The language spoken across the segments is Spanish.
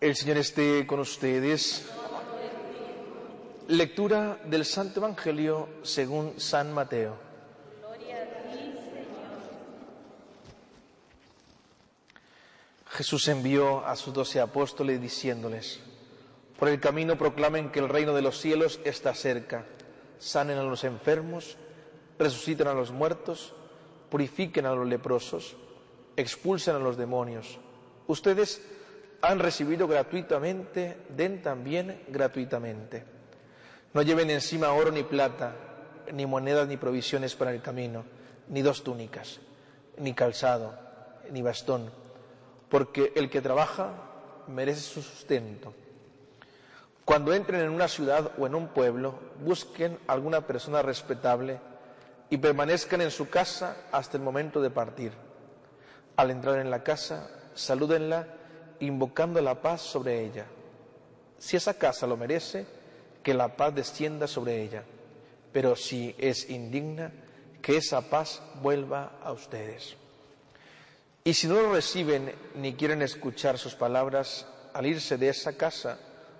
El Señor esté con ustedes. Lectura del Santo Evangelio según San Mateo. Jesús envió a sus doce apóstoles diciéndoles, por el camino proclamen que el reino de los cielos está cerca, sanen a los enfermos, resuciten a los muertos, purifiquen a los leprosos, expulsen a los demonios. Ustedes han recibido gratuitamente, den también gratuitamente. No lleven encima oro ni plata, ni monedas ni provisiones para el camino, ni dos túnicas, ni calzado, ni bastón, porque el que trabaja merece su sustento. Cuando entren en una ciudad o en un pueblo, busquen alguna persona respetable y permanezcan en su casa hasta el momento de partir. Al entrar en la casa, salúdenla invocando la paz sobre ella. Si esa casa lo merece, que la paz descienda sobre ella. Pero si es indigna, que esa paz vuelva a ustedes. Y si no lo reciben ni quieren escuchar sus palabras, al irse de esa casa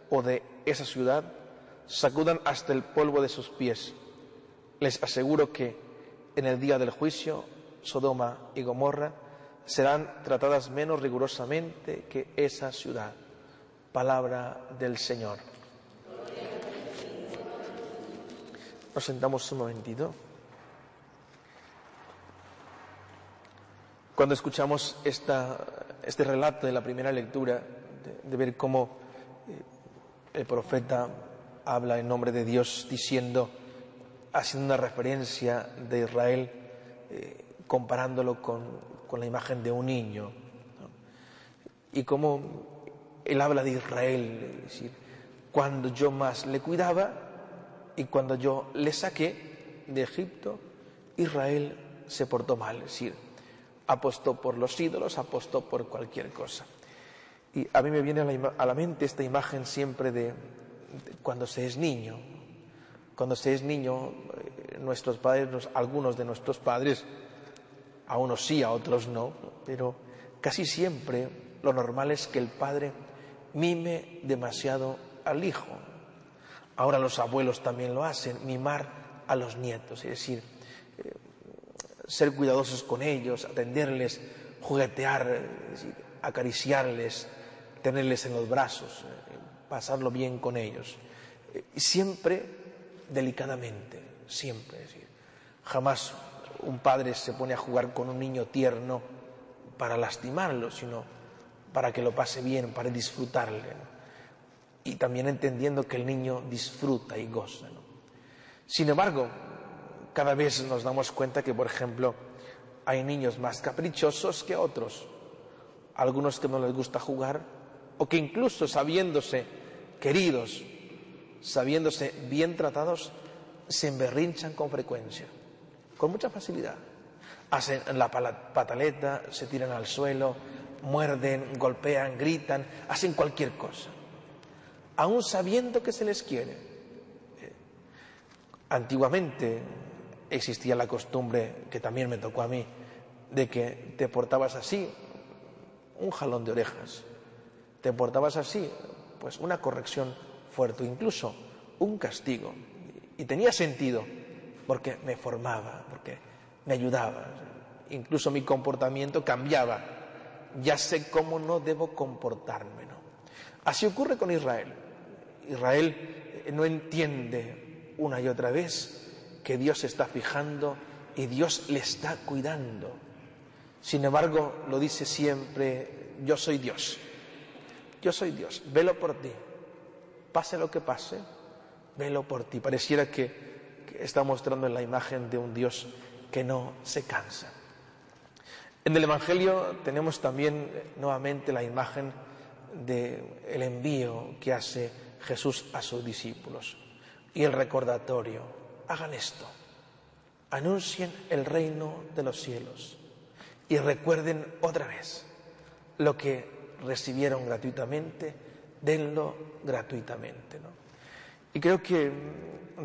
o de esa ciudad, sacudan hasta el polvo de sus pies. Les aseguro que en el día del juicio, Sodoma y Gomorra serán tratadas menos rigurosamente que esa ciudad. Palabra del Señor. Nos sentamos un momentito. Cuando escuchamos este relato de la primera lectura, de, ver cómo eh, el profeta habla en nombre de Dios diciendo, haciendo una referencia de Israel, eh, comparándolo con, con, la imagen de un niño, y cómo él habla de Israel, es decir, cuando yo más le cuidaba y cuando yo le saqué de Egipto, Israel se portó mal, es decir, apostó por los ídolos, apostó por cualquier cosa. Y a mí me viene a la, mente esta imagen siempre de, cuando se es niño. Cuando se es niño, eh, nuestros padres, algunos de nuestros padres, a unos sí, a otros no, pero casi siempre lo normal es que el padre mime demasiado al hijo. Ahora los abuelos también lo hacen, mimar a los nietos, es decir, eh, ser cuidadosos con ellos, atenderles, juguetear, acariciarles, tenerles en los brazos, eh, pasarlo bien con ellos. Eh, siempre delicadamente, siempre. jamás un padre se pone a jugar con un niño tierno para lastimarlo, sino para que lo pase bien, para disfrutarle. Y también entendiendo que el niño disfruta y goza. Sin embargo, cada vez nos damos cuenta que, por ejemplo, hay niños más caprichosos que otros, algunos que no les gusta jugar, o que incluso sabiéndose queridos, sabiéndose bien tratados, se emberrinchan con frecuencia, con mucha facilidad. Hacen la pataleta, se tiran al suelo, muerden, golpean, gritan, hacen cualquier cosa, aún sabiendo que se les quiere. Eh, antiguamente existía la costumbre, que también me tocó a mí, de que te portabas así, un jalón de orejas. Te portabas así, pues una corrección fuerte, incluso un castigo. Y tenía sentido, porque me formaba, porque me ayudaba. Incluso mi comportamiento cambiaba. Ya sé cómo no debo comportarme. ¿no? Así ocurre con Israel. Israel no entiende una y otra vez que Dios se está fijando y Dios le está cuidando. Sin embargo, lo dice siempre, yo soy Dios, yo soy Dios, velo por ti, pase lo que pase, velo por ti. Pareciera que, está mostrando en la imagen de un Dios que no se cansa. En el Evangelio tenemos también eh, nuevamente la imagen del envío que hace Jesús a sus discípulos y el recordatorio. Hagan esto, anuncien el reino de los cielos y recuerden otra vez lo que recibieron gratuitamente, denlo gratuitamente. Y creo que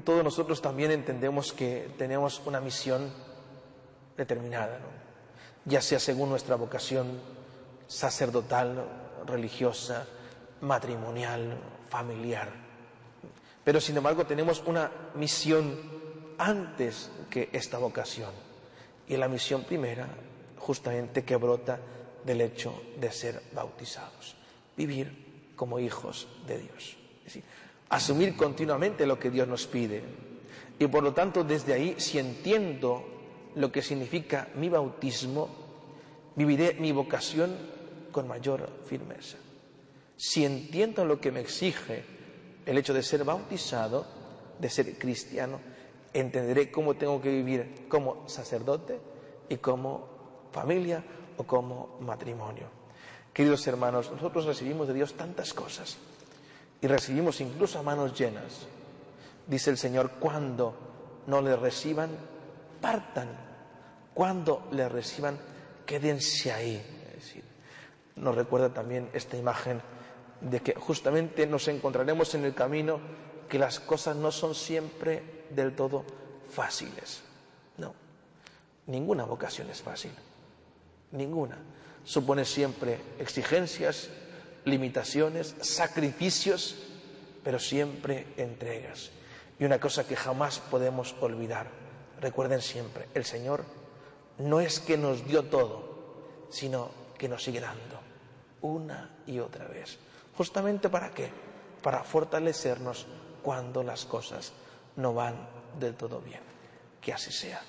todos nosotros también entendemos que tenemos una misión determinada, ya sea según nuestra vocación sacerdotal, religiosa, matrimonial, familiar. Pero sin embargo tenemos una misión antes que esta vocación. Y la misión primera, justamente que brota del hecho de ser bautizados. Vivir como hijos de Dios. Es decir, asumir continuamente lo que Dios nos pide. Y por lo tanto, desde ahí, si entiendo lo que significa mi bautismo, viviré mi vocación con mayor firmeza. Si entiendo lo que me exige el hecho de ser bautizado, de ser cristiano, entenderé cómo tengo que vivir como sacerdote y como familia o como matrimonio. Queridos hermanos, nosotros recibimos de Dios tantas cosas y recibimos incluso a manos llenas. Dice el Señor, cuando no le reciban, partan. Cuando le reciban, quédense ahí. Nos recuerda también esta imagen de que justamente nos encontraremos en el camino que las cosas no son siempre del todo fáciles. No, ninguna vocación es fácil, ninguna. Supone siempre exigencias, limitaciones, sacrificios, pero siempre entregas. Y una cosa que jamás podemos olvidar, recuerden siempre, el Señor no es que nos dio todo, sino que nos sigue dando una y otra vez. ¿Justamente para qué? Para fortalecernos cuando las cosas no van del todo bien. Que así sea.